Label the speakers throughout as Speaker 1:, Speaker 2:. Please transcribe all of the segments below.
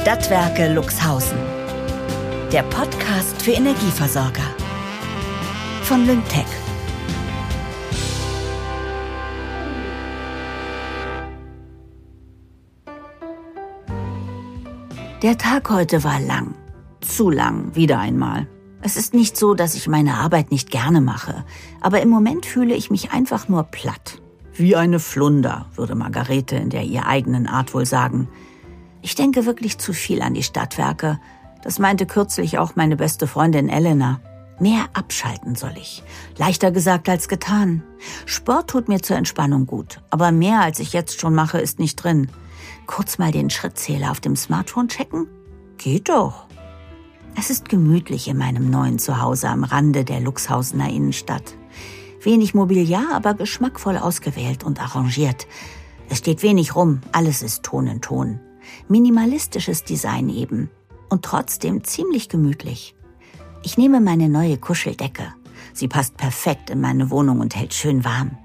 Speaker 1: Stadtwerke Luxhausen. Der Podcast für Energieversorger. Von Lyngtech. Der Tag heute war lang. Zu lang, wieder einmal. Es ist nicht so, dass ich meine Arbeit nicht gerne mache, aber im Moment fühle ich mich einfach nur platt. Wie eine Flunder, würde Margarete in der ihr eigenen Art wohl sagen. Ich denke wirklich zu viel an die Stadtwerke. Das meinte kürzlich auch meine beste Freundin Elena. Mehr abschalten soll ich. Leichter gesagt als getan. Sport tut mir zur Entspannung gut, aber mehr als ich jetzt schon mache, ist nicht drin. Kurz mal den Schrittzähler auf dem Smartphone checken? Geht doch. Es ist gemütlich in meinem neuen Zuhause am Rande der Luxhausener Innenstadt. Wenig Mobiliar, aber geschmackvoll ausgewählt und arrangiert. Es steht wenig rum, alles ist Ton in Ton. Minimalistisches Design eben. Und trotzdem ziemlich gemütlich. Ich nehme meine neue Kuscheldecke. Sie passt perfekt in meine Wohnung und hält schön warm.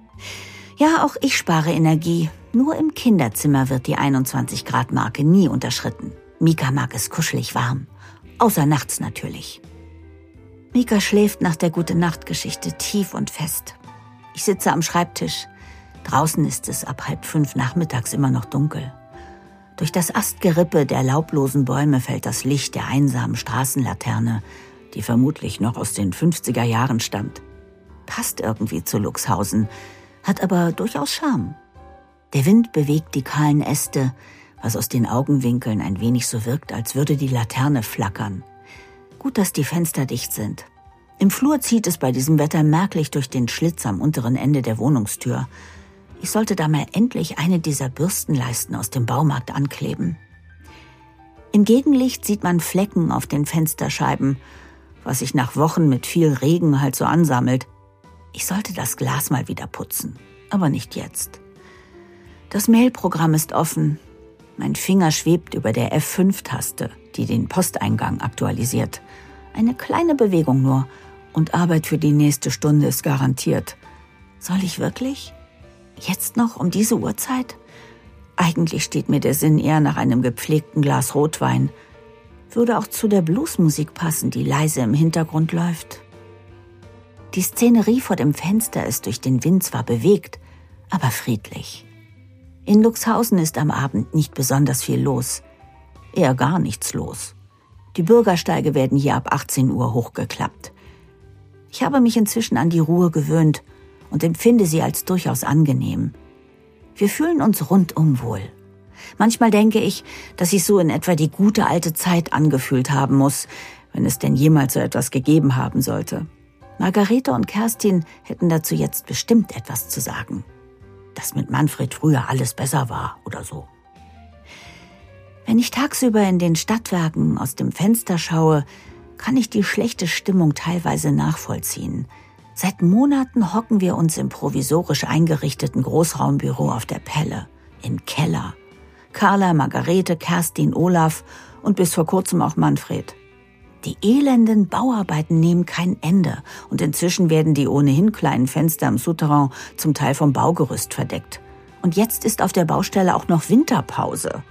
Speaker 1: Ja, auch ich spare Energie. Nur im Kinderzimmer wird die 21 Grad Marke nie unterschritten. Mika mag es kuschelig warm. Außer nachts natürlich. Mika schläft nach der Gute-Nacht-Geschichte tief und fest. Ich sitze am Schreibtisch. Draußen ist es ab halb fünf nachmittags immer noch dunkel. Durch das Astgerippe der laublosen Bäume fällt das Licht der einsamen Straßenlaterne, die vermutlich noch aus den 50er Jahren stammt. Passt irgendwie zu Luxhausen, hat aber durchaus Charme. Der Wind bewegt die kahlen Äste, was aus den Augenwinkeln ein wenig so wirkt, als würde die Laterne flackern. Gut, dass die Fenster dicht sind. Im Flur zieht es bei diesem Wetter merklich durch den Schlitz am unteren Ende der Wohnungstür. Ich sollte da mal endlich eine dieser Bürstenleisten aus dem Baumarkt ankleben. Im Gegenlicht sieht man Flecken auf den Fensterscheiben, was sich nach Wochen mit viel Regen halt so ansammelt. Ich sollte das Glas mal wieder putzen, aber nicht jetzt. Das Mailprogramm ist offen. Mein Finger schwebt über der F5-Taste, die den Posteingang aktualisiert. Eine kleine Bewegung nur und Arbeit für die nächste Stunde ist garantiert. Soll ich wirklich? Jetzt noch um diese Uhrzeit? Eigentlich steht mir der Sinn eher nach einem gepflegten Glas Rotwein. Würde auch zu der Bluesmusik passen, die leise im Hintergrund läuft. Die Szenerie vor dem Fenster ist durch den Wind zwar bewegt, aber friedlich. In Luxhausen ist am Abend nicht besonders viel los. Eher gar nichts los. Die Bürgersteige werden hier ab 18 Uhr hochgeklappt. Ich habe mich inzwischen an die Ruhe gewöhnt und empfinde sie als durchaus angenehm. Wir fühlen uns rundum wohl. Manchmal denke ich, dass sich so in etwa die gute alte Zeit angefühlt haben muss, wenn es denn jemals so etwas gegeben haben sollte. Margarete und Kerstin hätten dazu jetzt bestimmt etwas zu sagen. Dass mit Manfred früher alles besser war oder so. Wenn ich tagsüber in den Stadtwerken aus dem Fenster schaue, kann ich die schlechte Stimmung teilweise nachvollziehen – Seit Monaten hocken wir uns im provisorisch eingerichteten Großraumbüro auf der Pelle, im Keller. Carla, Margarete, Kerstin, Olaf und bis vor kurzem auch Manfred. Die elenden Bauarbeiten nehmen kein Ende und inzwischen werden die ohnehin kleinen Fenster im Souterrain zum Teil vom Baugerüst verdeckt. Und jetzt ist auf der Baustelle auch noch Winterpause.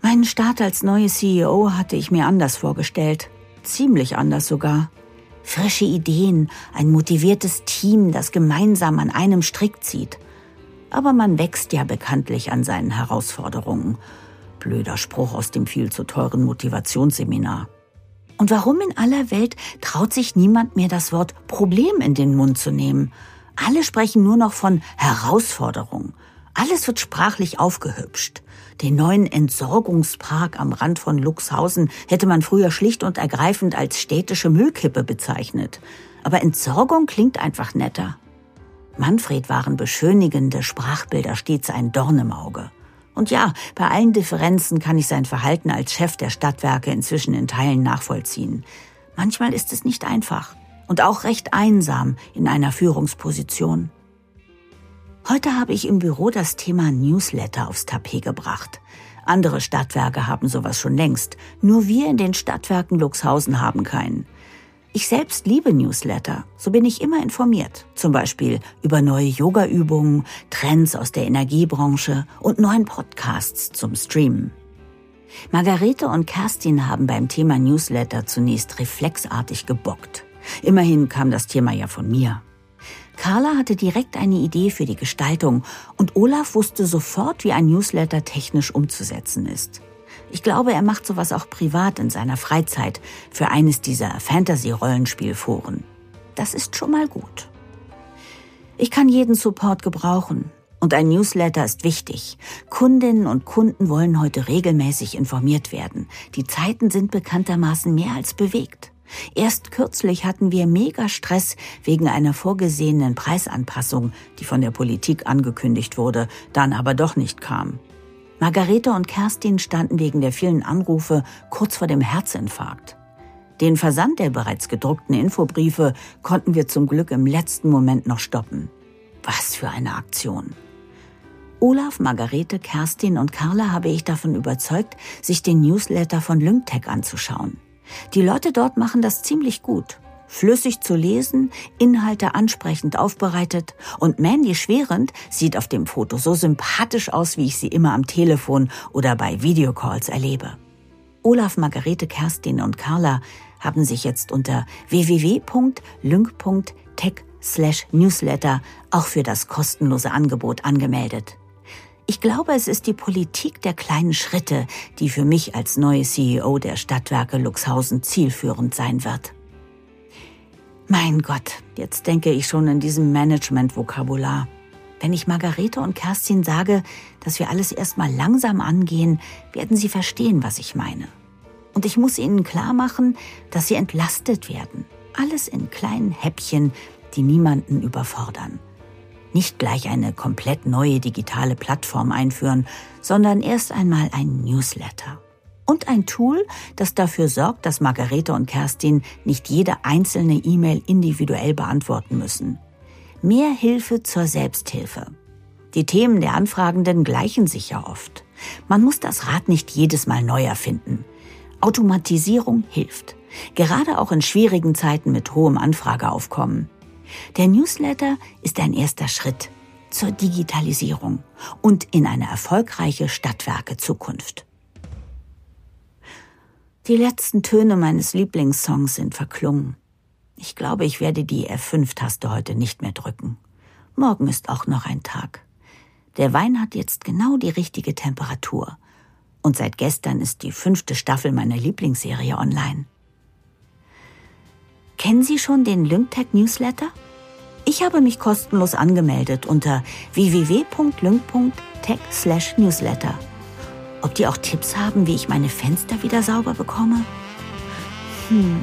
Speaker 1: Meinen Start als neue CEO hatte ich mir anders vorgestellt. Ziemlich anders sogar. Frische Ideen, ein motiviertes Team, das gemeinsam an einem Strick zieht. Aber man wächst ja bekanntlich an seinen Herausforderungen. Blöder Spruch aus dem viel zu teuren Motivationsseminar. Und warum in aller Welt traut sich niemand mehr das Wort Problem in den Mund zu nehmen? Alle sprechen nur noch von Herausforderung. Alles wird sprachlich aufgehübscht. Den neuen Entsorgungspark am Rand von Luxhausen hätte man früher schlicht und ergreifend als städtische Müllkippe bezeichnet. Aber Entsorgung klingt einfach netter. Manfred waren beschönigende Sprachbilder stets ein Dorn im Auge. Und ja, bei allen Differenzen kann ich sein Verhalten als Chef der Stadtwerke inzwischen in Teilen nachvollziehen. Manchmal ist es nicht einfach und auch recht einsam in einer Führungsposition. Heute habe ich im Büro das Thema Newsletter aufs Tapet gebracht. Andere Stadtwerke haben sowas schon längst. Nur wir in den Stadtwerken Luxhausen haben keinen. Ich selbst liebe Newsletter. So bin ich immer informiert. Zum Beispiel über neue Yoga-Übungen, Trends aus der Energiebranche und neuen Podcasts zum Streamen. Margarete und Kerstin haben beim Thema Newsletter zunächst reflexartig gebockt. Immerhin kam das Thema ja von mir. Carla hatte direkt eine Idee für die Gestaltung und Olaf wusste sofort, wie ein Newsletter technisch umzusetzen ist. Ich glaube, er macht sowas auch privat in seiner Freizeit für eines dieser Fantasy-Rollenspielforen. Das ist schon mal gut. Ich kann jeden Support gebrauchen. Und ein Newsletter ist wichtig. Kundinnen und Kunden wollen heute regelmäßig informiert werden. Die Zeiten sind bekanntermaßen mehr als bewegt. Erst kürzlich hatten wir mega Stress wegen einer vorgesehenen Preisanpassung, die von der Politik angekündigt wurde, dann aber doch nicht kam. Margarete und Kerstin standen wegen der vielen Anrufe kurz vor dem Herzinfarkt. Den Versand der bereits gedruckten Infobriefe konnten wir zum Glück im letzten Moment noch stoppen. Was für eine Aktion. Olaf, Margarete, Kerstin und Carla habe ich davon überzeugt, sich den Newsletter von Lyngtech anzuschauen. Die Leute dort machen das ziemlich gut. Flüssig zu lesen, Inhalte ansprechend aufbereitet und Mandy Schwerend sieht auf dem Foto so sympathisch aus, wie ich sie immer am Telefon oder bei Videocalls erlebe. Olaf, Margarete, Kerstin und Carla haben sich jetzt unter www.lync.tech/newsletter auch für das kostenlose Angebot angemeldet. Ich glaube, es ist die Politik der kleinen Schritte, die für mich als neue CEO der Stadtwerke Luxhausen zielführend sein wird. Mein Gott, jetzt denke ich schon in diesem Management-Vokabular. Wenn ich Margarete und Kerstin sage, dass wir alles erstmal langsam angehen, werden sie verstehen, was ich meine. Und ich muss ihnen klar machen, dass sie entlastet werden. Alles in kleinen Häppchen, die niemanden überfordern nicht gleich eine komplett neue digitale Plattform einführen, sondern erst einmal ein Newsletter. Und ein Tool, das dafür sorgt, dass Margarete und Kerstin nicht jede einzelne E-Mail individuell beantworten müssen. Mehr Hilfe zur Selbsthilfe. Die Themen der Anfragenden gleichen sich ja oft. Man muss das Rad nicht jedes Mal neu erfinden. Automatisierung hilft. Gerade auch in schwierigen Zeiten mit hohem Anfrageaufkommen. Der Newsletter ist ein erster Schritt zur Digitalisierung und in eine erfolgreiche Stadtwerke Zukunft. Die letzten Töne meines Lieblingssongs sind verklungen. Ich glaube, ich werde die F5-Taste heute nicht mehr drücken. Morgen ist auch noch ein Tag. Der Wein hat jetzt genau die richtige Temperatur. Und seit gestern ist die fünfte Staffel meiner Lieblingsserie online. Kennen Sie schon den Lyngtech Newsletter? Ich habe mich kostenlos angemeldet unter www.lync.tech/newsletter. Ob die auch Tipps haben, wie ich meine Fenster wieder sauber bekomme? Hm.